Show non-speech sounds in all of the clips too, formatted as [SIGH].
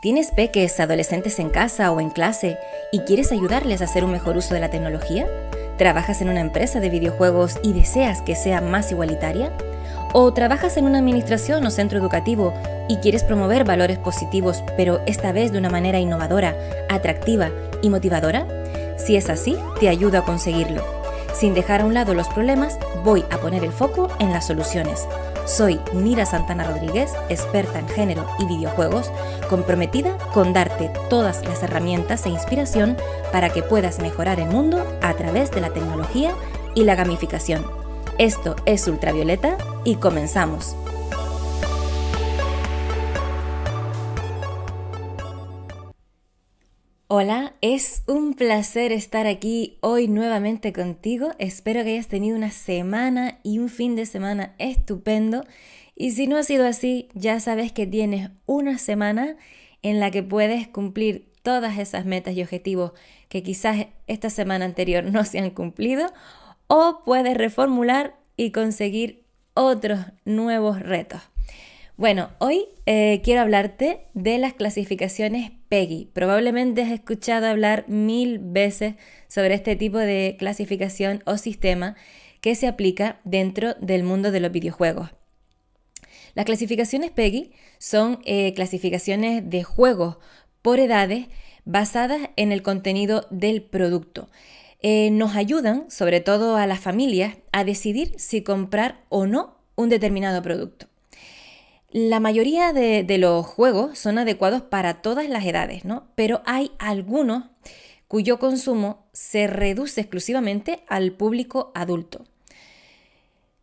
¿Tienes peques adolescentes en casa o en clase y quieres ayudarles a hacer un mejor uso de la tecnología? ¿Trabajas en una empresa de videojuegos y deseas que sea más igualitaria? ¿O trabajas en una administración o centro educativo y quieres promover valores positivos, pero esta vez de una manera innovadora, atractiva y motivadora? Si es así, te ayudo a conseguirlo. Sin dejar a un lado los problemas, voy a poner el foco en las soluciones. Soy Nira Santana Rodríguez, experta en género y videojuegos, comprometida con darte todas las herramientas e inspiración para que puedas mejorar el mundo a través de la tecnología y la gamificación. Esto es Ultravioleta y comenzamos. Hola, es un placer estar aquí hoy nuevamente contigo. Espero que hayas tenido una semana y un fin de semana estupendo. Y si no ha sido así, ya sabes que tienes una semana en la que puedes cumplir todas esas metas y objetivos que quizás esta semana anterior [LAUGHS] no se han cumplido o puedes reformular y conseguir otros nuevos retos. Bueno, hoy eh, quiero hablarte de las clasificaciones PEGI. Probablemente has escuchado hablar mil veces sobre este tipo de clasificación o sistema que se aplica dentro del mundo de los videojuegos. Las clasificaciones PEGI son eh, clasificaciones de juegos por edades basadas en el contenido del producto. Eh, nos ayudan, sobre todo a las familias, a decidir si comprar o no un determinado producto. La mayoría de, los juegos son adecuados para todas las edades, ¿no? Pero hay algunos cuyo consumo se reduce exclusivamente al público adulto.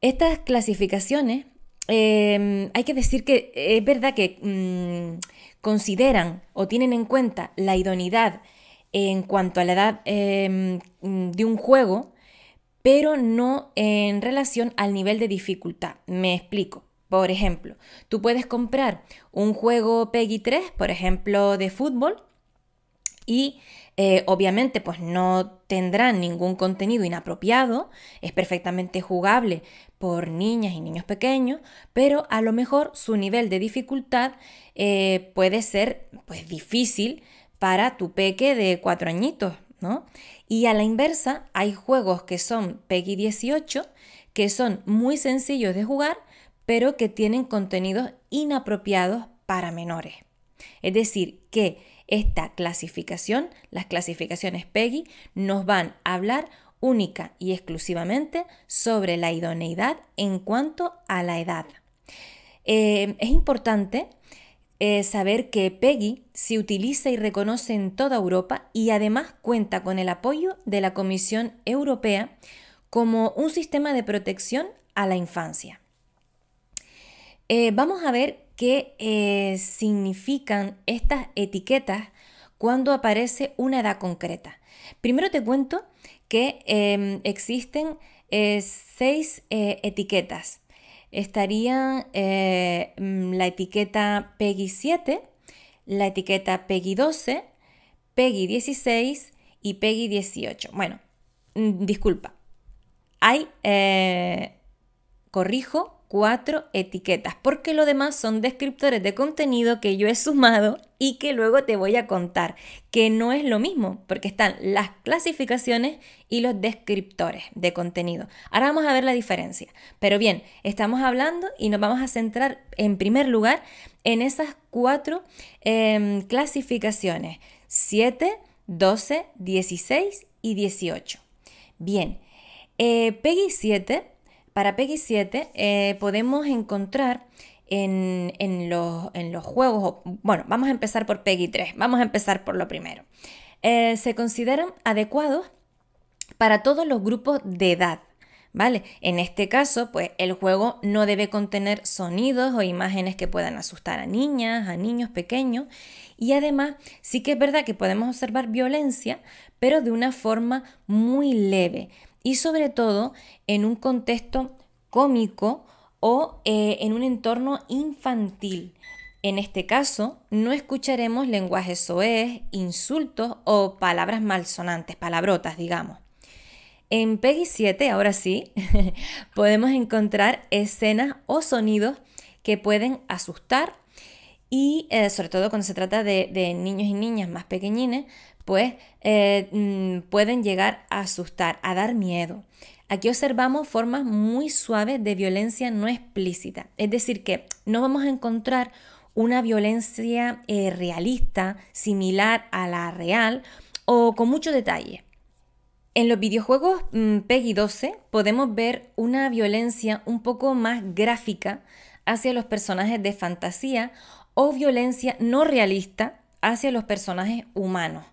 Estas clasificaciones, em, hay que decir que es verdad que mm, consideran o tienen en cuenta la idoneidad en cuanto a la edad em, de un juego, pero no en relación al nivel de dificultad. Me explico. Por ejemplo, tú puedes comprar un juego Peggy 3, por ejemplo, de fútbol, y eh, obviamente pues no tendrá ningún contenido inapropiado, es perfectamente jugable por niñas y niños pequeños, pero a lo mejor su nivel de dificultad eh, puede ser pues difícil para tu peque de cuatro añitos, ¿no? Y a la inversa, hay juegos que son Peggy 18, que son muy sencillos de jugar, pero que tienen contenidos inapropiados para menores. Es decir, que esta clasificación, las clasificaciones PEGI, nos van a hablar única y exclusivamente sobre la idoneidad en cuanto a la edad. Eh, es importante eh, saber que PEGI se utiliza y reconoce en toda Europa y además cuenta con el apoyo de la Comisión Europea como un sistema de protección a la infancia. Eh, vamos a ver qué eh, significan estas etiquetas cuando aparece una edad concreta. Primero te cuento que em, existen eh, seis etiquetas. Estarían mm, la etiqueta PEGI 7, la etiqueta PEGI 12, PEGI 16 y PEGI 18. Bueno, mm, disculpa. Hay, corrijo, cuatro etiquetas, porque lo demás son descriptores de contenido que yo he sumado y que luego te voy a contar, que no es lo mismo, porque están las clasificaciones y los descriptores de contenido. Ahora vamos a ver la diferencia. Pero bien, estamos hablando y nos vamos a centrar en primer lugar en esas cuatro em, clasificaciones, 7, 12, 16 y 18. Bien, eh, PEGI 7 para PEGI 7 eh, podemos encontrar en, los, juegos, bueno, vamos a empezar por PEGI 3, vamos a empezar por lo primero. Eh, se consideran adecuados para todos los grupos de edad. ¿Vale? En este caso, pues el juego no debe contener sonidos o imágenes que puedan asustar a niñas, a niños pequeños. Y además, sí que es verdad que podemos observar violencia, pero de una forma muy leve y sobre todo en un contexto cómico o eh, en un entorno infantil. En este caso, no escucharemos lenguaje soez, insultos o palabras malsonantes, palabrotas, digamos. En Peggy 7, ahora sí, [LAUGHS] podemos encontrar escenas o sonidos que pueden asustar y eh, sobre todo cuando se trata de, niños y niñas más pequeñines, pues eh, mm, pueden llegar a asustar, a dar miedo. Aquí observamos formas muy suaves de violencia no explícita, es decir, que no vamos a encontrar una violencia eh, realista, similar a la real o con mucho detalle. En los videojuegos mm, Peggy 12 podemos ver una violencia un poco más gráfica hacia los personajes de fantasía o violencia no realista hacia los personajes humanos.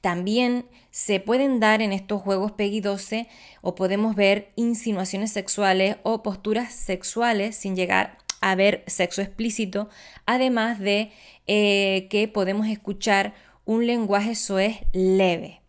También se pueden dar en estos juegos Peggy 12 o podemos ver insinuaciones sexuales o posturas sexuales sin llegar a ver sexo explícito, además de eh, que podemos escuchar un lenguaje soez leve.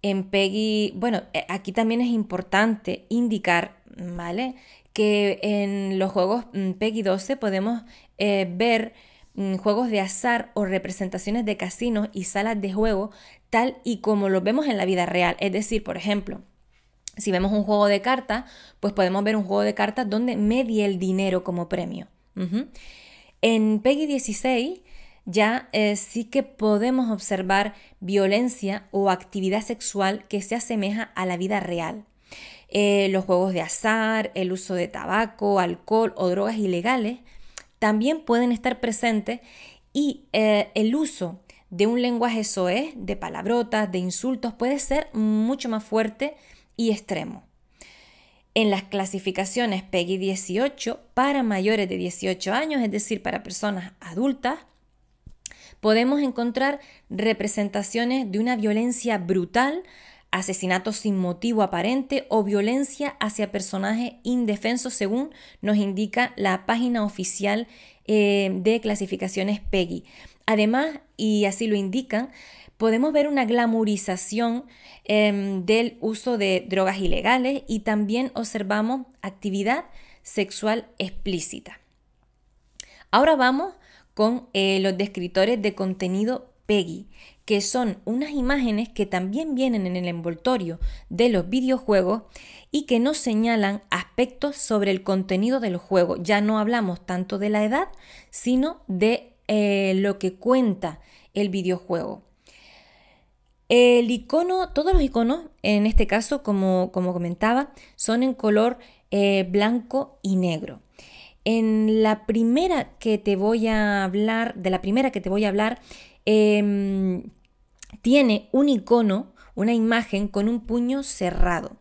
En Peggy, bueno, eh, aquí también es importante indicar, ¿vale? Que en los juegos mm, Peggy 12 podemos eh, ver juegos de azar o representaciones de casinos y salas de juego tal y como los vemos en la vida real. Es decir, por ejemplo, si vemos un juego de cartas, pues podemos ver un juego de cartas donde medie el dinero como premio. En Peggy 16 ya eh, sí que podemos observar violencia o actividad sexual que se asemeja a la vida real. Eh, los juegos de azar, el uso de tabaco, alcohol o drogas ilegales también pueden estar presentes y eh, el uso de un lenguaje soez, de palabrotas, de insultos, puede ser mucho más fuerte y extremo. En las clasificaciones PEGI 18 para mayores de 18 años, es decir, para personas adultas, podemos encontrar representaciones de una violencia brutal asesinato sin motivo aparente o violencia hacia personajes indefensos según nos indica la página oficial eh, de clasificaciones PEGI. Además, y así lo indican, podemos ver una glamorización em, del uso de drogas ilegales y también observamos actividad sexual explícita. Ahora vamos con eh, los descriptores de contenido PEGI, que son unas imágenes que también vienen en el envoltorio de los videojuegos y que nos señalan aspectos sobre el contenido del juego. Ya no hablamos tanto de la edad, sino de eh, lo que cuenta el videojuego. El icono, todos los iconos, en este caso, como, como comentaba, son en color eh, blanco y negro. En la primera que te voy a hablar, de la primera que te voy a hablar, Em, tiene un icono, una imagen con un puño cerrado.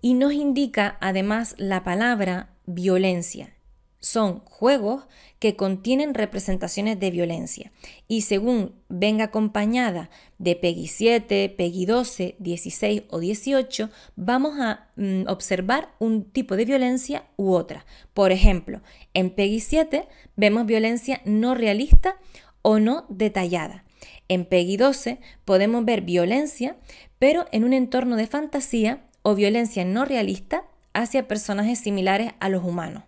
Y nos indica además la palabra violencia. Son juegos que contienen representaciones de violencia y según venga acompañada de PEGI 7, PEGI 12, 16 o 18, vamos a mm, observar un tipo de violencia u otra. Por ejemplo, en PEGI 7 vemos violencia no realista o no detallada. En PEGI 12 podemos ver violencia, pero en un entorno de fantasía o violencia no realista hacia personajes similares a los humanos.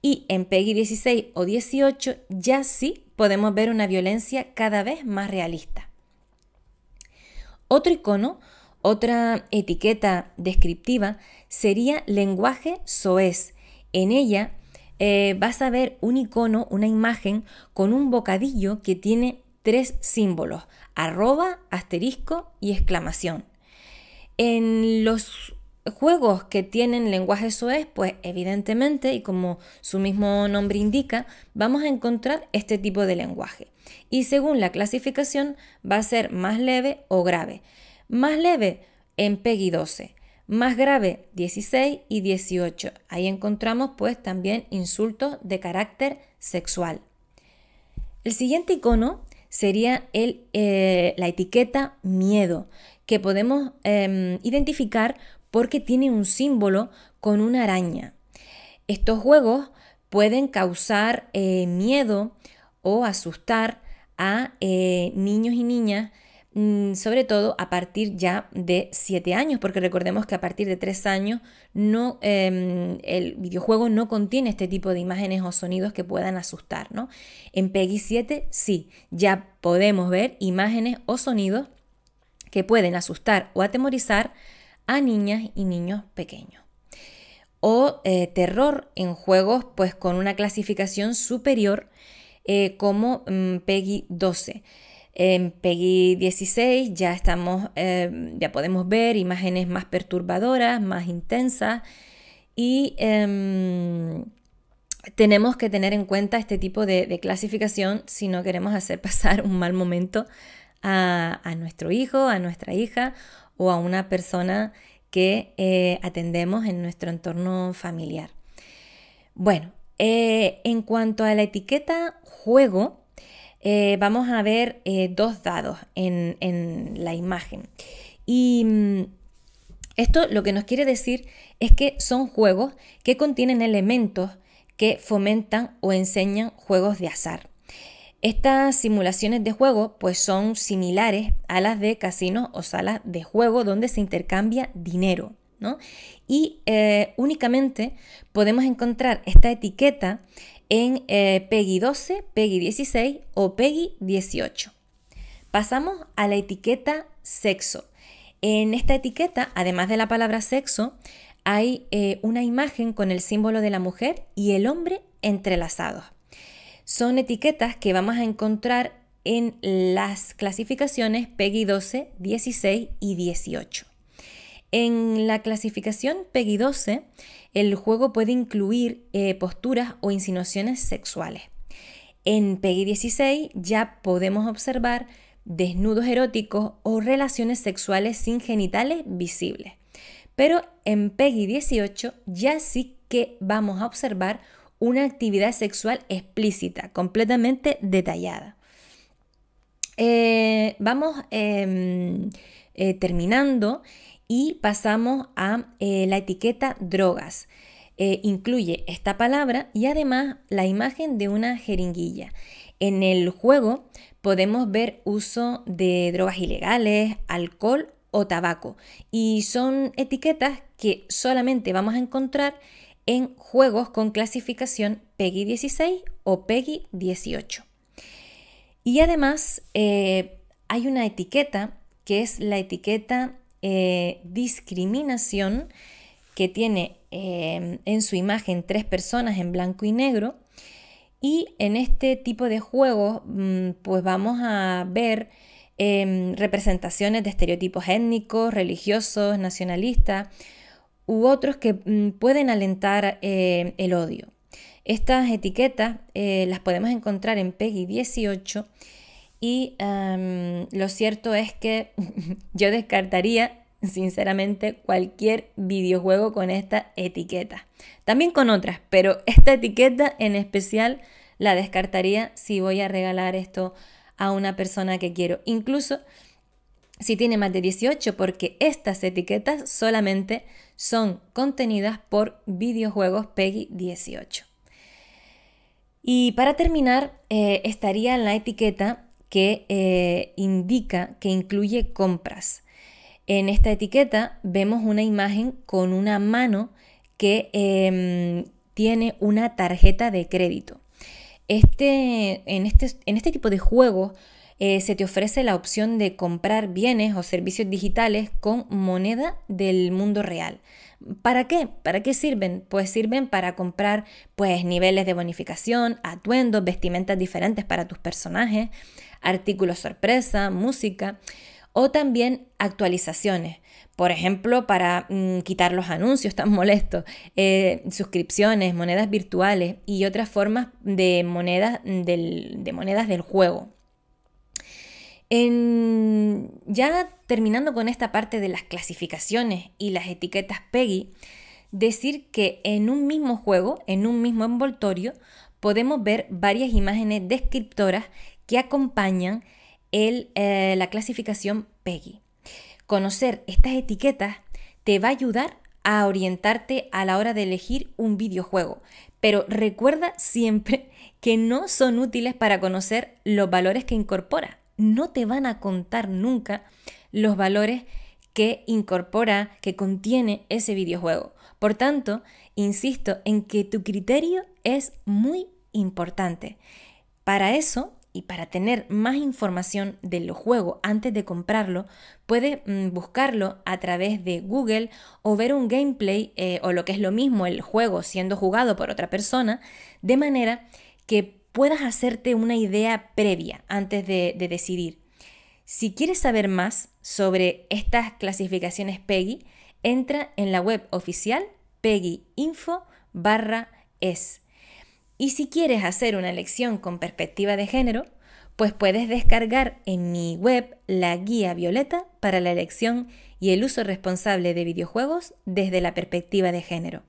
Y en PEGI 16 o 18 ya sí podemos ver una violencia cada vez más realista. Otro icono, otra etiqueta descriptiva sería lenguaje soez. En ella eh, vas a ver un icono, una imagen con un bocadillo que tiene tres símbolos, arroba, asterisco y exclamación. En los juegos que tienen lenguaje SOES, pues evidentemente, y como su mismo nombre indica, vamos a encontrar este tipo de lenguaje. Y según la clasificación va a ser más leve o grave. Más leve en PEGI 12, más grave, 16 y 18. Ahí encontramos pues también insultos de carácter sexual. El siguiente icono sería el, eh, la etiqueta miedo, que podemos em, identificar porque tiene un símbolo con una araña. Estos juegos pueden causar eh, miedo o asustar a eh, niños y niñas sobre todo a partir ya de 7 años, porque recordemos que a partir de 3 años no, em, el videojuego no contiene este tipo de imágenes o sonidos que puedan asustar. ¿no? En PEGI 7 sí, ya podemos ver imágenes o sonidos que pueden asustar o atemorizar a niñas y niños pequeños. O eh, terror en juegos pues con una clasificación superior eh, como mm, PEGI 12. En PEGI 16 ya estamos, eh, ya podemos ver imágenes más perturbadoras, más intensas y em, tenemos que tener en cuenta este tipo de, clasificación si no queremos hacer [LAUGHS] pasar un mal momento a, nuestro hijo, a nuestra hija o a una persona que eh, atendemos en nuestro entorno familiar. Bueno, eh, en cuanto a la etiqueta juego, eh, vamos a ver eh, dos dados en, la imagen. Y mm, esto lo que nos quiere decir es que son juegos que contienen elementos que fomentan o enseñan juegos de azar. Estas simulaciones de juego pues son similares a las de casinos o salas de juego donde se intercambia dinero. Y eh, únicamente podemos encontrar esta etiqueta en eh, PEGI 12, PEGI 16 o PEGI 18. Pasamos a la etiqueta sexo. En esta etiqueta, además de la palabra sexo, hay eh, una imagen con el símbolo de la mujer y el hombre entrelazados. Son etiquetas que vamos a encontrar en las clasificaciones PEGI 12, 16 y 18. En la clasificación PEGI 12, el juego puede incluir eh, posturas o insinuaciones sexuales. En PEGI 16 ya podemos observar desnudos eróticos o relaciones sexuales sin genitales visibles. Pero en PEGI 18 ya sí que vamos a observar una actividad sexual explícita, completamente detallada. Eh, vamos em, eh, terminando y pasamos a eh, la etiqueta drogas. Eh, incluye esta palabra y además la imagen de una jeringuilla. En el juego podemos ver uso de drogas ilegales, alcohol o tabaco y son etiquetas que solamente vamos a encontrar en juegos con clasificación PEGI 16 o PEGI 18. Y además eh, hay una etiqueta que es la etiqueta eh, discriminación que tiene eh, en su imagen tres personas en blanco y negro. Y en este tipo de juegos, mm, pues vamos a ver em, representaciones de estereotipos étnicos, religiosos, nacionalistas u otros que mm, pueden alentar eh, el odio. Estas etiquetas las podemos encontrar en PEGI 18 y em, lo cierto es que [LAUGHS] yo descartaría sinceramente cualquier videojuego con esta etiqueta. También con otras, pero esta etiqueta en especial la descartaría si voy a regalar esto a una persona que quiero. Incluso si tiene más de 18, porque estas etiquetas solamente son contenidas por videojuegos PEGI 18. Y para terminar, eh, estaría la etiqueta que eh, indica que incluye compras. En esta etiqueta vemos una imagen con una mano que em, tiene una tarjeta de crédito. Este, en, este, en, este, tipo de juegos eh, se te ofrece la opción de comprar bienes o servicios digitales con moneda del mundo real. ¿Para qué? ¿Para qué sirven? Pues sirven para comprar pues niveles de bonificación, atuendos, vestimentas diferentes para tus personajes, artículos sorpresa, música o también actualizaciones. Por ejemplo, para mm, quitar los anuncios tan molestos, eh, suscripciones, monedas virtuales y otras formas de monedas del, de monedas del juego. ya terminando con esta parte de las clasificaciones y las etiquetas PEGI, decir que en un mismo juego, en un mismo envoltorio, podemos ver varias imágenes descriptoras que acompañan eh, la clasificación PEGI. Conocer estas etiquetas te va a ayudar a orientarte a la hora de elegir un videojuego, pero recuerda siempre [LAUGHS] que no son útiles para conocer los valores que incorpora. No te van a contar nunca los valores que incorpora, que contiene ese videojuego. Por tanto, insisto en que tu criterio es muy importante. Para eso y para tener más información del juego antes de comprarlo, puedes mm, buscarlo a través de Google o ver un gameplay eh, o lo que es lo mismo el juego siendo jugado por otra persona, de manera que puedas hacerte una idea previa antes de, de decidir. Si quieres saber más sobre estas clasificaciones PEGI, entra en la web oficial PEGI-info barra es. Y si quieres hacer una elección con perspectiva de género, pues puedes descargar en mi web la guía violeta para la elección y el uso responsable de videojuegos desde la perspectiva de género.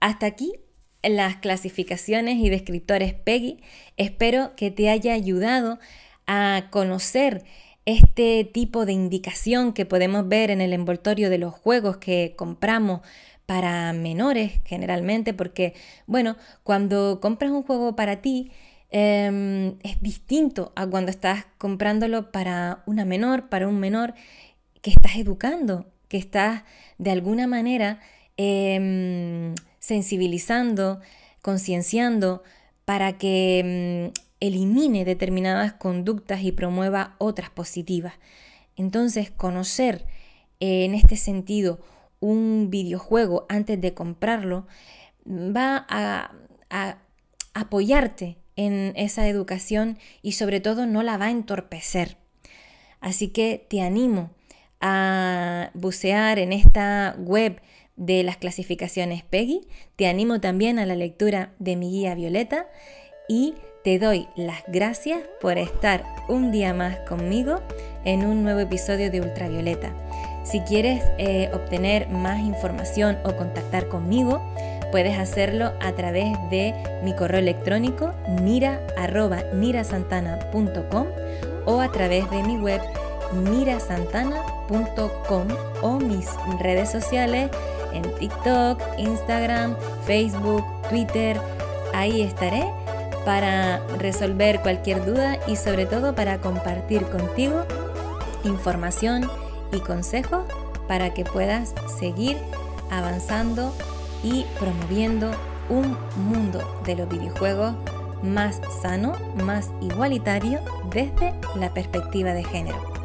Hasta aquí las clasificaciones y descriptores PEGI. Espero que te haya ayudado a conocer este tipo de indicación que podemos ver en el envoltorio de los juegos que compramos para menores generalmente, porque, bueno, cuando compras un juego para ti, em, es distinto a cuando estás comprándolo para una menor, para un menor que estás educando, que estás de alguna manera em, sensibilizando, concienciando para que em, elimine determinadas conductas y promueva otras positivas. Entonces, conocer eh, en este sentido un videojuego antes de comprarlo va a, apoyarte en esa educación y sobre todo no la va a entorpecer. Así que te animo a bucear en esta web de las clasificaciones PEGI, te animo también a la lectura de mi guía Violeta y te doy las gracias por estar un día más conmigo en un nuevo episodio de Ultravioleta. Si quieres eh, obtener más información o contactar conmigo, puedes hacerlo a través de mi correo electrónico nira.nirasantana.com o a través de mi web nirasantana.com o mis redes sociales en TikTok, Instagram, Facebook, Twitter. Ahí estaré para resolver cualquier duda y sobre todo para compartir contigo información y consejos para que puedas seguir avanzando y promoviendo un mundo de los videojuegos más sano, más igualitario desde la perspectiva de género.